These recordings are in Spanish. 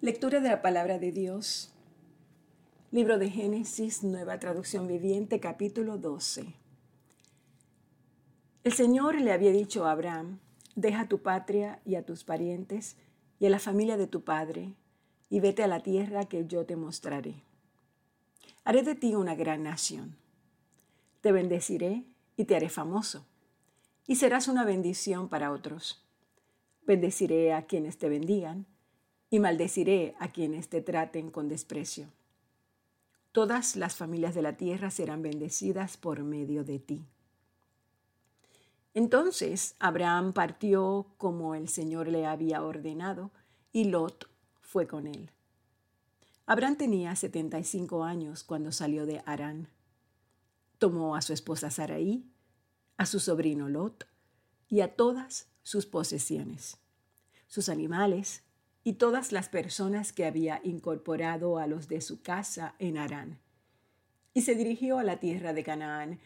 Lectura de la palabra de Dios. Libro de Génesis, nueva traducción viviente, capítulo 12. El Señor le había dicho a Abraham, deja tu patria y a tus parientes y a la familia de tu padre, y vete a la tierra que yo te mostraré. Haré de ti una gran nación. Te bendeciré y te haré famoso, y serás una bendición para otros. Bendeciré a quienes te bendigan y maldeciré a quienes te traten con desprecio. Todas las familias de la tierra serán bendecidas por medio de ti. Entonces Abraham partió como el Señor le había ordenado, y Lot fue con él. Abraham tenía 75 años cuando salió de Arán. Tomó a su esposa Saraí, a su sobrino Lot y a todas sus posesiones, sus animales, y todas las personas que había incorporado a los de su casa en Harán. Y se dirigió a la tierra de Canaán.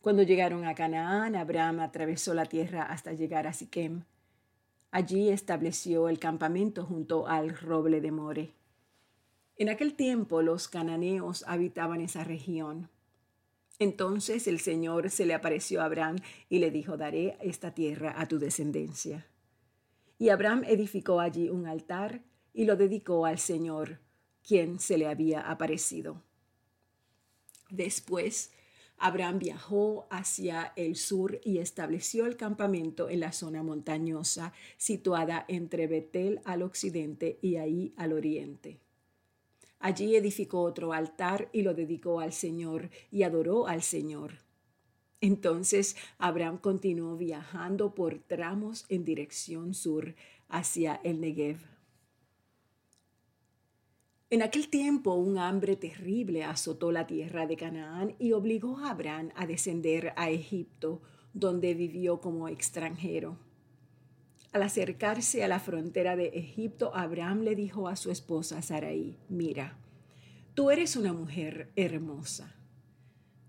Cuando llegaron a Canaán, Abraham atravesó la tierra hasta llegar a Siquem. Allí estableció el campamento junto al roble de More. En aquel tiempo los cananeos habitaban esa región. Entonces el Señor se le apareció a Abraham y le dijo, daré esta tierra a tu descendencia. Y Abraham edificó allí un altar y lo dedicó al Señor, quien se le había aparecido. Después, Abraham viajó hacia el sur y estableció el campamento en la zona montañosa situada entre Betel al occidente y ahí al oriente. Allí edificó otro altar y lo dedicó al Señor y adoró al Señor. Entonces Abraham continuó viajando por tramos en dirección sur hacia el Negev. En aquel tiempo un hambre terrible azotó la tierra de Canaán y obligó a Abraham a descender a Egipto, donde vivió como extranjero. Al acercarse a la frontera de Egipto, Abraham le dijo a su esposa Sarai, mira, tú eres una mujer hermosa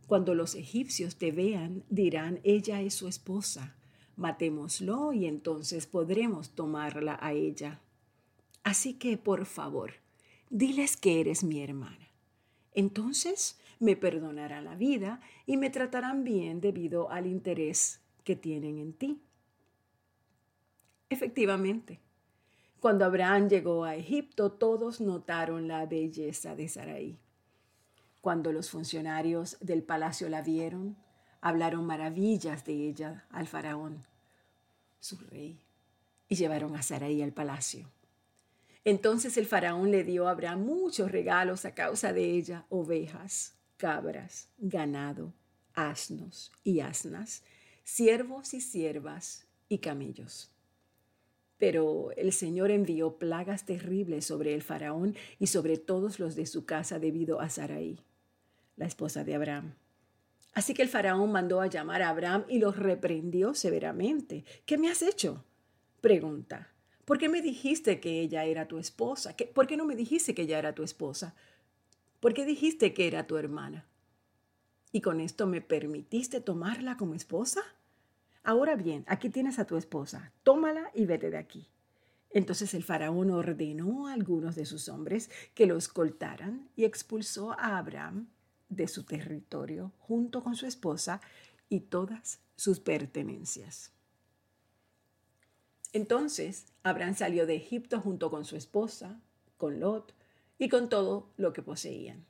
cuando los egipcios te vean, dirán, ella es su esposa. Matémoslo y entonces podremos tomarla a ella. Así que, por favor, diles que eres mi hermana. Entonces me perdonarán la vida y me tratarán bien debido al interés que tienen en ti. Efectivamente, cuando Abraham llegó a Egipto, todos notaron la belleza de Sarai. Cuando los funcionarios del palacio la vieron, hablaron maravillas de ella al faraón, su rey, y llevaron a Sarai al palacio. Entonces el faraón le dio a Abraham muchos regalos a causa de ella, ovejas, cabras, ganado, asnos y asnas, siervos y siervas y camellos. Pero el Señor envió plagas terribles sobre el faraón y sobre todos los de su casa debido a Sarai la esposa de Abraham. Así que el faraón mandó a llamar a Abraham y lo reprendió severamente. ¿Qué me has hecho? Pregunta. ¿Por qué me dijiste que ella era tu esposa? ¿Por qué no me dijiste que ella era tu esposa? ¿Por qué dijiste que era tu hermana? ¿Y con esto me permitiste tomarla como esposa? Ahora bien, aquí tienes a tu esposa. Tómala y vete de aquí. Entonces el faraón ordenó a algunos de sus hombres que lo escoltaran y expulsó a Abraham de su territorio junto con su esposa y todas sus pertenencias. Entonces Abraham salió de Egipto junto con su esposa, con Lot y con todo lo que poseían,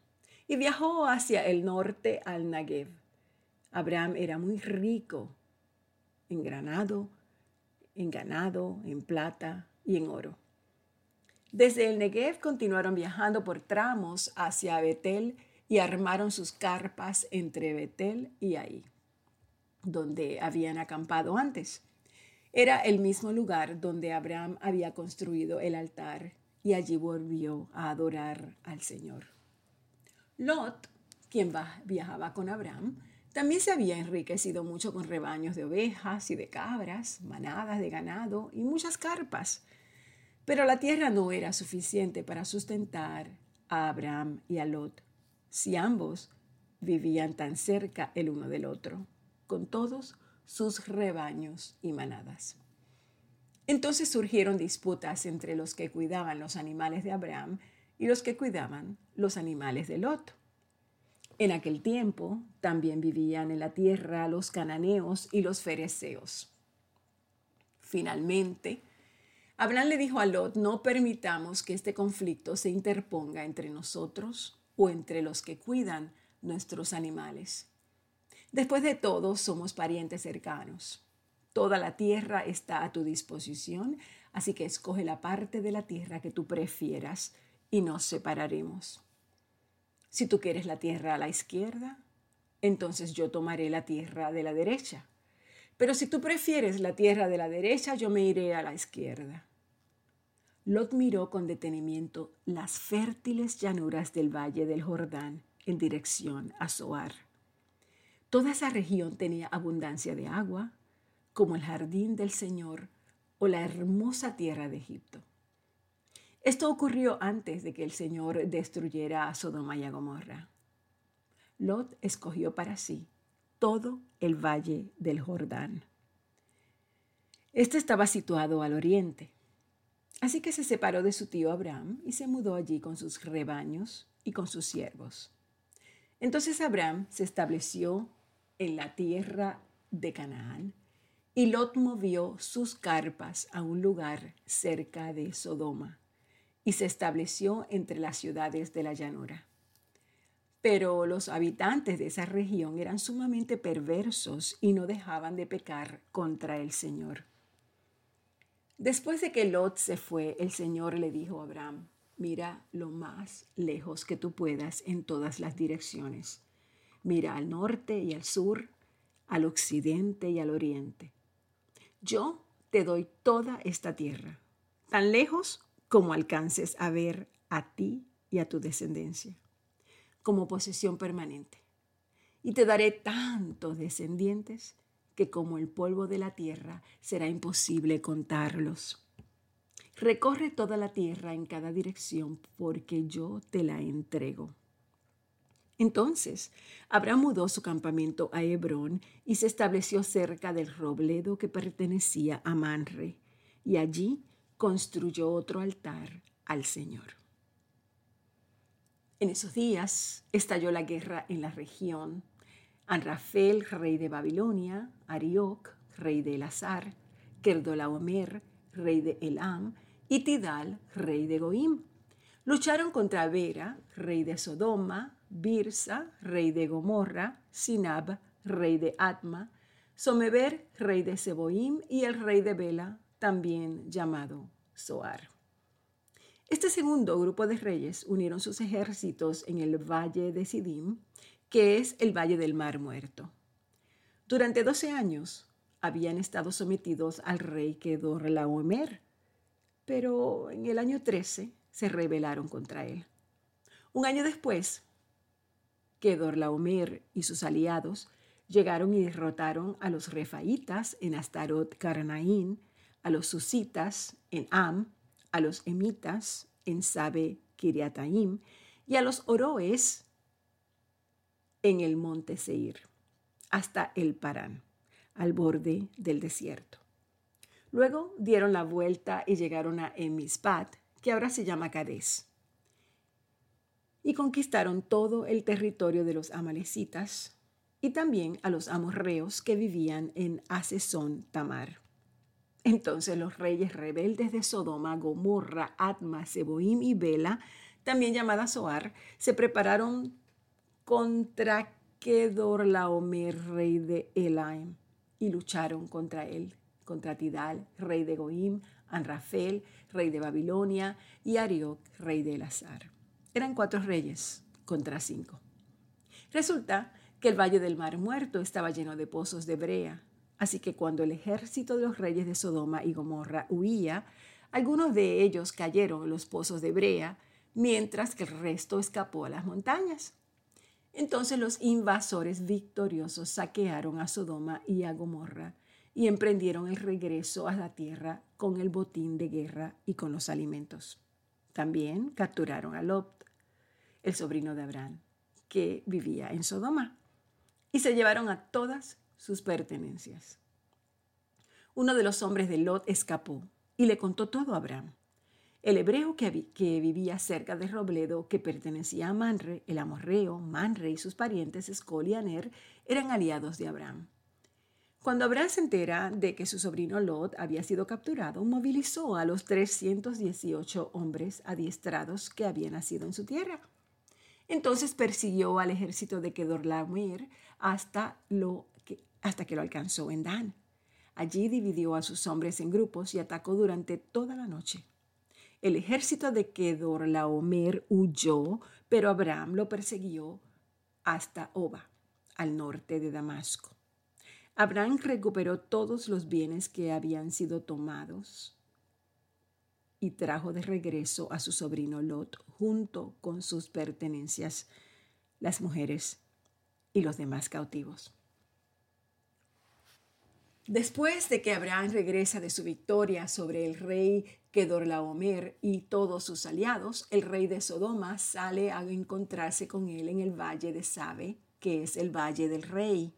y viajó hacia el norte al Negev. Abraham era muy rico en granado, en ganado, en plata y en oro. Desde el Negev continuaron viajando por tramos hacia Betel y armaron sus carpas entre Betel y ahí, donde habían acampado antes. Era el mismo lugar donde Abraham había construido el altar y allí volvió a adorar al Señor. Lot, quien viajaba con Abraham, también se había enriquecido mucho con rebaños de ovejas y de cabras, manadas de ganado y muchas carpas. Pero la tierra no era suficiente para sustentar a Abraham y a Lot si ambos vivían tan cerca el uno del otro, con todos sus rebaños y manadas. Entonces surgieron disputas entre los que cuidaban los animales de Abraham y los que cuidaban los animales de Lot. En aquel tiempo también vivían en la tierra los cananeos y los fereceos. Finalmente, Abraham le dijo a Lot, no permitamos que este conflicto se interponga entre nosotros o entre los que cuidan nuestros animales. Después de todo, somos parientes cercanos. Toda la tierra está a tu disposición, así que escoge la parte de la tierra que tú prefieras y nos separaremos. Si tú quieres la tierra a la izquierda, entonces yo tomaré la tierra de la derecha. Pero si tú prefieres la tierra de la derecha, yo me iré a la izquierda. Lot miró con detenimiento las fértiles llanuras del valle del Jordán en dirección a Zoar. Toda esa región tenía abundancia de agua, como el jardín del Señor o la hermosa tierra de Egipto. Esto ocurrió antes de que el Señor destruyera a Sodoma y a Gomorra. Lot escogió para sí todo el valle del Jordán. Este estaba situado al oriente. Así que se separó de su tío Abraham y se mudó allí con sus rebaños y con sus siervos. Entonces Abraham se estableció en la tierra de Canaán y Lot movió sus carpas a un lugar cerca de Sodoma y se estableció entre las ciudades de la llanura. Pero los habitantes de esa región eran sumamente perversos y no dejaban de pecar contra el Señor. Después de que Lot se fue, el Señor le dijo a Abraham, mira lo más lejos que tú puedas en todas las direcciones. Mira al norte y al sur, al occidente y al oriente yo te doy toda esta tierra, tan lejos como alcances a ver a ti y a tu descendencia, como posesión permanente. Y te daré tantos descendientes que como el polvo de la tierra será imposible contarlos. Recorre toda la tierra en cada dirección porque yo te la entrego. Entonces, Abraham mudó su campamento a Hebrón y se estableció cerca del robledo que pertenecía a Manre, y allí construyó otro altar al Señor. En esos días estalló la guerra en la región. Anrafel, rey de Babilonia, Arioc, rey de Elazar, Kerdolaomer, rey de Elam, y Tidal, rey de Goim. Lucharon contra Vera, rey de Sodoma, Birsa, rey de Gomorra, Sinab, rey de Atma, Someber, rey de Seboim, y el rey de Bela, también llamado Soar. Este segundo grupo de reyes unieron sus ejércitos en el valle de Sidim, que es el valle del Mar Muerto. Durante doce años habían estado sometidos al rey Kedor Laomer, pero en el año 13 se rebelaron contra él. Un año después, que Dorlaomer y sus aliados llegaron y derrotaron a los refaitas en Astarot Carnaín, a los susitas en Am, a los emitas en Sabe Kiriataim y a los oroes en el monte Seir, hasta el Parán, al borde del desierto. Luego dieron la vuelta y llegaron a Emispat, que ahora se llama Cades y conquistaron todo el territorio de los amalecitas y también a los amorreos que vivían en Asesón Tamar. Entonces los reyes rebeldes de Sodoma, Gomorra, Atma, Seboim y Bela, también llamada Soar, se prepararon contra Kedorlaomer, rey de Elaim, y lucharon contra él, contra Tidal, rey de Goim, Anrafel, rey de Babilonia, y Arioc, rey de Elazar. Eran cuatro reyes contra cinco. Resulta que el valle del Mar Muerto estaba lleno de pozos de brea, así que cuando el ejército de los reyes de Sodoma y Gomorra huía, algunos de ellos cayeron en los pozos de brea, mientras que el resto escapó a las montañas. Entonces los invasores victoriosos saquearon a Sodoma y a Gomorra y emprendieron el regreso a la tierra con el botín de guerra y con los alimentos. También capturaron a Lot, el sobrino de Abraham, que vivía en Sodoma, y se llevaron a todas sus pertenencias. Uno de los hombres de Lot escapó y le contó todo a Abraham. El hebreo que, vivía cerca de Robledo, que pertenecía a Manre, el amorreo, Manre y sus parientes Escol y Aner, eran aliados de Abraham. Cuando Abraham se entera de que su sobrino Lot había sido capturado, movilizó a los 318 hombres adiestrados que habían nacido en su tierra. Entonces persiguió al ejército de Kedorlaomer hasta, lo que, hasta que lo alcanzó en Dan. Allí dividió a sus hombres en grupos y atacó durante toda la noche. El ejército de Kedorlaomer huyó, pero Abraham lo persiguió hasta Oba, al norte de Damasco. Abraham recuperó todos los bienes que habían sido tomados y trajo de regreso a su sobrino Lot junto con sus pertenencias, las mujeres y los demás cautivos. Después de que Abraham regresa de su victoria sobre el rey Kedorlaomer y todos sus aliados, el rey de Sodoma sale a encontrarse con él en el valle de Sabe, que es el valle del rey.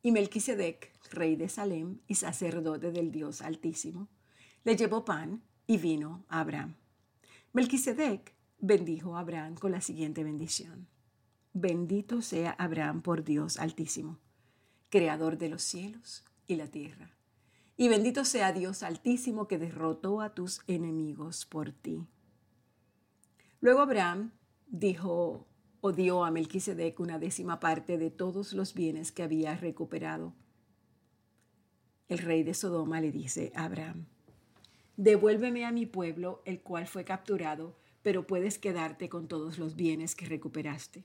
Y Melquisedec, rey de Salem y sacerdote del Dios Altísimo, le llevó pan y vino a Abraham. Melquisedec bendijo a Abraham con la siguiente bendición. Bendito sea Abraham por Dios Altísimo, creador de los cielos y la tierra. Y bendito sea Dios Altísimo que derrotó a tus enemigos por ti. Luego Abraham dijo o dio a Melquisedec una décima parte de todos los bienes que había recuperado. El rey de Sodoma le dice a Abraham, devuélveme a mi pueblo, el cual fue capturado, pero puedes quedarte con todos los bienes que recuperaste.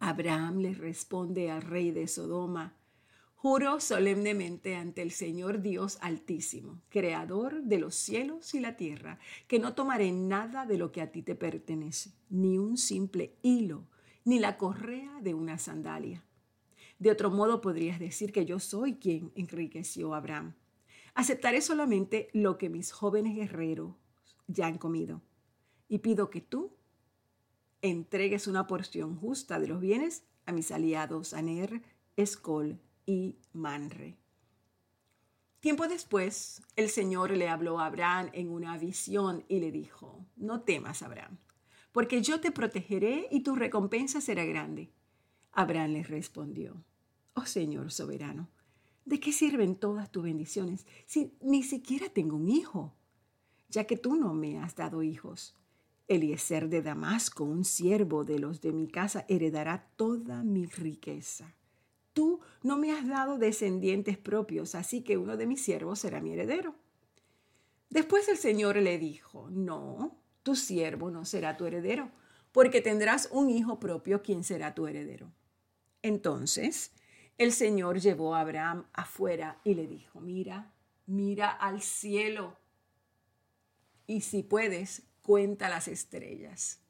Abraham le responde al rey de Sodoma, Juro solemnemente ante el Señor Dios Altísimo, Creador de los cielos y la tierra, que no tomaré nada de lo que a ti te pertenece, ni un simple hilo, ni la correa de una sandalia. De otro modo podrías decir que yo soy quien enriqueció a Abraham Aceptaré solamente lo que mis jóvenes guerreros ya han comido. Y pido que tú entregues una porción justa de los bienes a mis aliados Aner, Escol y Manre. Tiempo después, el Señor le habló a Abraham en una visión y le dijo, no temas, Abraham, porque yo te protegeré y tu recompensa será grande. Abraham le respondió, oh Señor soberano, ¿De qué sirven todas tus bendiciones si ni siquiera tengo un hijo? Ya que tú no me has dado hijos. Eliezer de Damasco, un siervo de los de mi casa, heredará toda mi riqueza. No me has dado descendientes propios, así que uno de mis siervos será mi heredero. Después el Señor le dijo, no, tu siervo no será tu heredero, porque tendrás un hijo propio quien será tu heredero. Entonces el Señor llevó a Abraham afuera y le dijo, mira, mira al cielo y si puedes, cuenta las estrellas.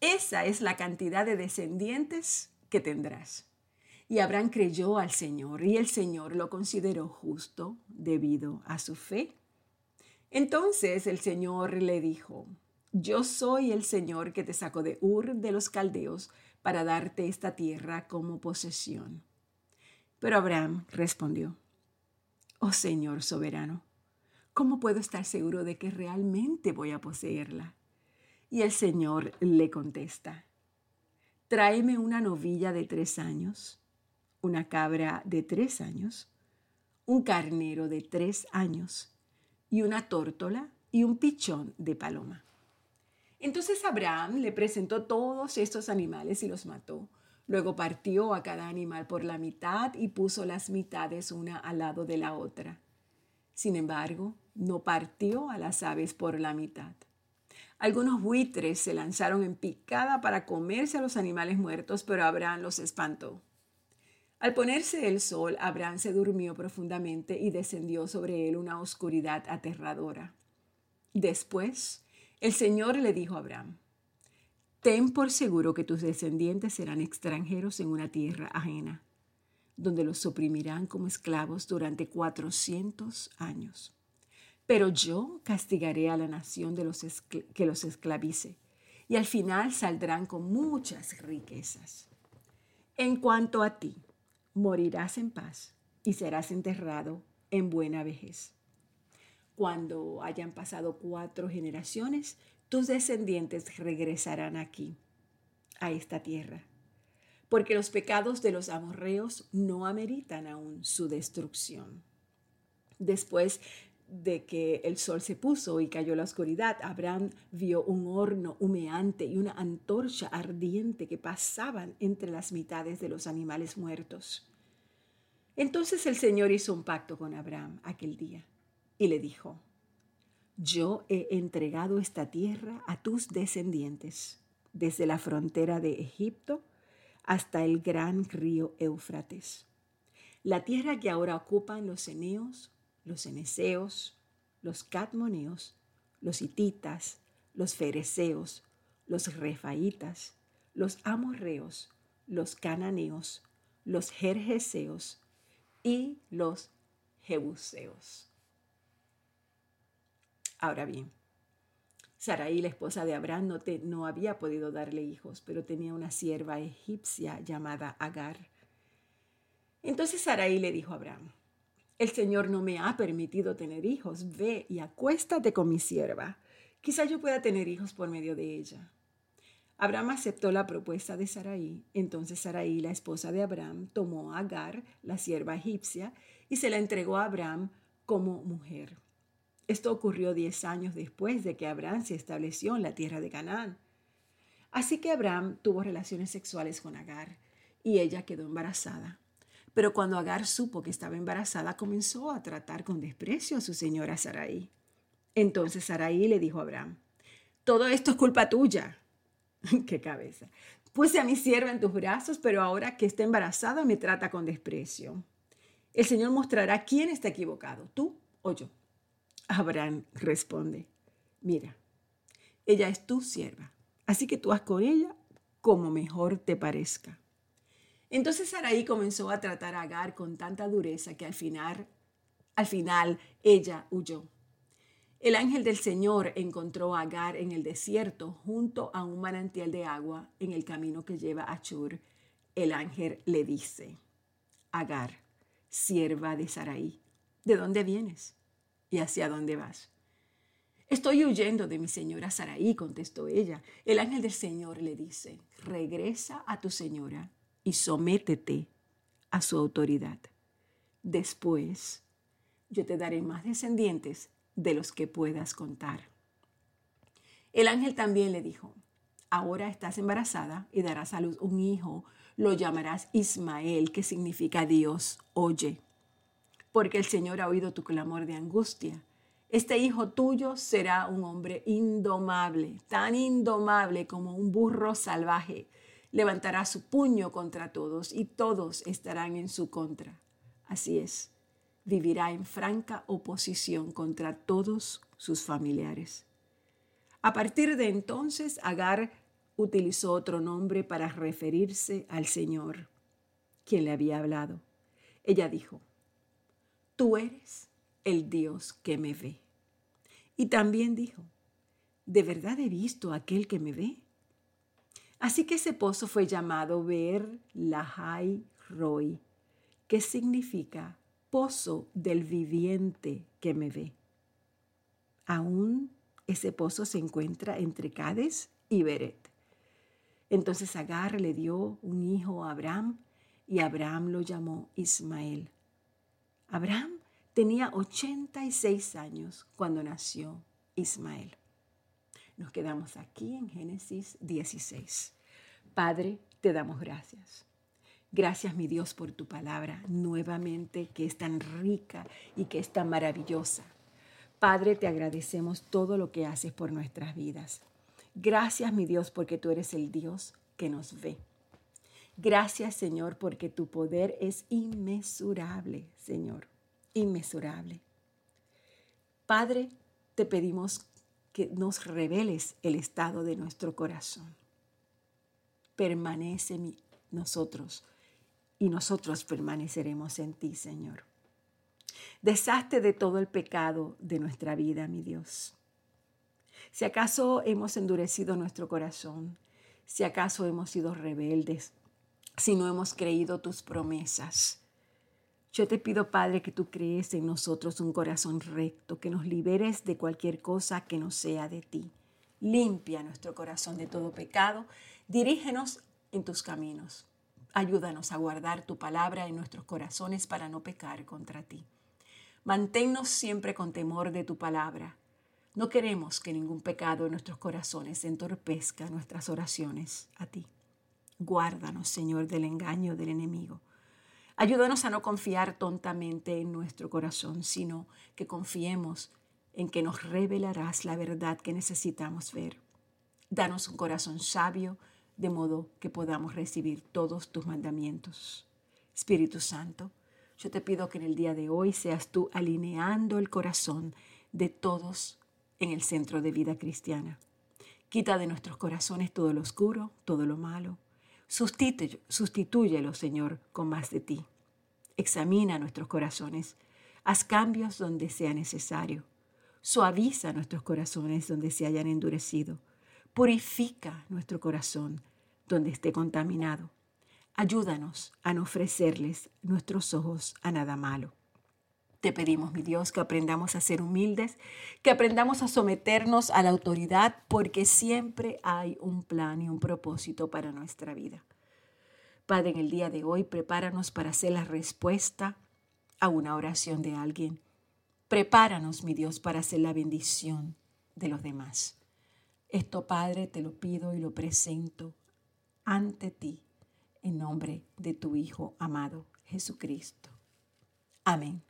Esa es la cantidad de descendientes que tendrás. Y Abraham creyó al Señor y el Señor lo consideró justo debido a su fe. Entonces el Señor le dijo, yo soy el Señor que te sacó de Ur de los Caldeos para darte esta tierra como posesión. Pero Abraham respondió, Oh Señor soberano, ¿cómo puedo estar seguro de que realmente voy a poseerla? Y el Señor le contesta, tráeme una novilla de tres años, una cabra de tres años, un carnero de tres años y una tórtola y un pichón de paloma. Entonces Abraham le presentó todos estos animales y los mató Luego partió a cada animal por la mitad y puso las mitades una al lado de la otra. Sin embargo, no partió a las aves por la mitad. Algunos buitres se lanzaron en picada para comerse a los animales muertos, pero Abraham los espantó. Al ponerse el sol, Abraham se durmió profundamente y descendió sobre él una oscuridad aterradora. Después, el Señor le dijo a Abraham, Ten por seguro que tus descendientes serán extranjeros en una tierra ajena, donde los oprimirán como esclavos durante cuatrocientos años. Pero yo castigaré a la nación que los esclavice, y al final saldrán con muchas riquezas. En cuanto a ti, morirás en paz y serás enterrado en buena vejez. cuando hayan pasado cuatro generaciones, tus descendientes regresarán aquí, a esta tierra, porque los pecados de los amorreos no ameritan aún su destrucción. Después de que el sol se puso y cayó la oscuridad, Abraham vio un horno humeante y una antorcha ardiente que pasaban entre las mitades de los animales muertos. Entonces el Señor hizo un pacto con Abraham aquel día y le dijo, yo he entregado esta tierra a tus descendientes, desde la frontera de Egipto hasta el gran río Éufrates. La tierra que ahora ocupan los eneos, los eneseos, los catmoneos, los hititas, los fereceos, los refaitas, los amorreos, los cananeos, los jerjeseos y los jebuseos. Ahora bien, Sarai, la esposa de Abraham, no, no había podido darle hijos, pero tenía una sierva egipcia llamada Agar. Entonces Sarai le dijo a Abraham, el Señor no me ha permitido tener hijos, ve y acuéstate con mi sierva. Quizá yo pueda tener hijos por medio de ella. Abraham aceptó la propuesta de Sarai. Entonces Sarai, la esposa de Abraham, tomó a Agar, la sierva egipcia, y se la entregó a Abraham como mujer. Esto ocurrió diez años después de que Abraham se estableció en la tierra de Canaán. Así que Abraham tuvo relaciones sexuales con Agar y ella quedó embarazada. Pero cuando Agar supo que estaba embarazada, comenzó a tratar con desprecio a su señora Sarai. Entonces Sarai le dijo a Abraham, todo esto es culpa tuya. ¡Qué cabeza! Puse a mi sierva en tus brazos, pero ahora que está embarazada me trata con desprecio. El Señor mostrará quién está equivocado, tú o yo. Abraham responde, mira, ella es tu sierva, así que tú haz con ella como mejor te parezca. Entonces Sarai comenzó a tratar a Agar con tanta dureza que al final, al final ella huyó. El ángel del Señor encontró a Agar en el desierto junto a un manantial de agua en el camino que lleva a Chur. El ángel le dice, Agar, sierva de Sarai, ¿de dónde vienes? ¿Y hacia dónde vas? Estoy huyendo de mi señora Saraí, contestó ella. El ángel del Señor le dice, regresa a tu señora y sométete a su autoridad. Después yo te daré más descendientes de los que puedas contar. El ángel también le dijo, ahora estás embarazada y darás a luz un hijo, lo llamarás Ismael, que significa Dios oye porque el Señor ha oído tu clamor de angustia. Este hijo tuyo será un hombre indomable, tan indomable como un burro salvaje. Levantará su puño contra todos y todos estarán en su contra. Así es, vivirá en franca oposición contra todos sus familiares. A partir de entonces, Agar utilizó otro nombre para referirse al Señor, quien le había hablado. Ella dijo, tú eres el Dios que me ve. Y también dijo, ¿de verdad he visto a aquel que me ve? Así que ese pozo fue llamado Ver Lahai Roy, que significa pozo del viviente que me ve. Aún ese pozo se encuentra entre Cades y Beret. Entonces Agar le dio un hijo a Abraham y Abraham lo llamó Ismael. Abraham tenía 86 años cuando nació Ismael. Nos quedamos aquí en Génesis 16. Padre, te damos gracias. Gracias, mi Dios, por tu palabra nuevamente que es tan rica y que es tan maravillosa. Padre, te agradecemos todo lo que haces por nuestras vidas. Gracias, mi Dios, porque tú eres el Dios que nos ve. Gracias, Señor, porque tu poder es inmesurable, Señor, inmesurable. Padre, te pedimos que nos reveles el estado de nuestro corazón. Permanece nosotros y nosotros permaneceremos en ti, Señor. Deshazte de todo el pecado de nuestra vida, mi Dios. Si acaso hemos endurecido nuestro corazón, si acaso hemos sido rebeldes, si no hemos creído tus promesas. Yo te pido, Padre, que tú crees en nosotros un corazón recto, que nos liberes de cualquier cosa que no sea de ti. Limpia nuestro corazón de todo pecado. Dirígenos en tus caminos. Ayúdanos a guardar tu palabra en nuestros corazones para no pecar contra ti. Manténnos siempre con temor de tu palabra. No queremos que ningún pecado en nuestros corazones entorpezca nuestras oraciones a ti. Guárdanos, Señor, del engaño del enemigo. Ayúdanos a no confiar tontamente en nuestro corazón, sino que confiemos en que nos revelarás la verdad que necesitamos ver. Danos un corazón sabio, de modo que podamos recibir todos tus mandamientos. Espíritu Santo, yo te pido que en el día de hoy seas tú alineando el corazón de todos en el centro de vida cristiana. Quita de nuestros corazones todo lo oscuro, todo lo malo, Sustitúyelo, Señor, con más de ti. Examina nuestros corazones. Haz cambios donde sea necesario. Suaviza nuestros corazones donde se hayan endurecido. Purifica nuestro corazón donde esté contaminado. Ayúdanos a no ofrecerles nuestros ojos a nada malo. Te pedimos, mi Dios, que aprendamos a ser humildes, que aprendamos a someternos a la autoridad, porque siempre hay un plan y un propósito para nuestra vida. Padre, en el día de hoy, prepáranos para hacer la respuesta a una oración de alguien. Prepáranos, mi Dios, para hacer la bendición de los demás. Esto, Padre, te lo pido y lo presento ante ti, en nombre de tu Hijo amado, Jesucristo. Amén.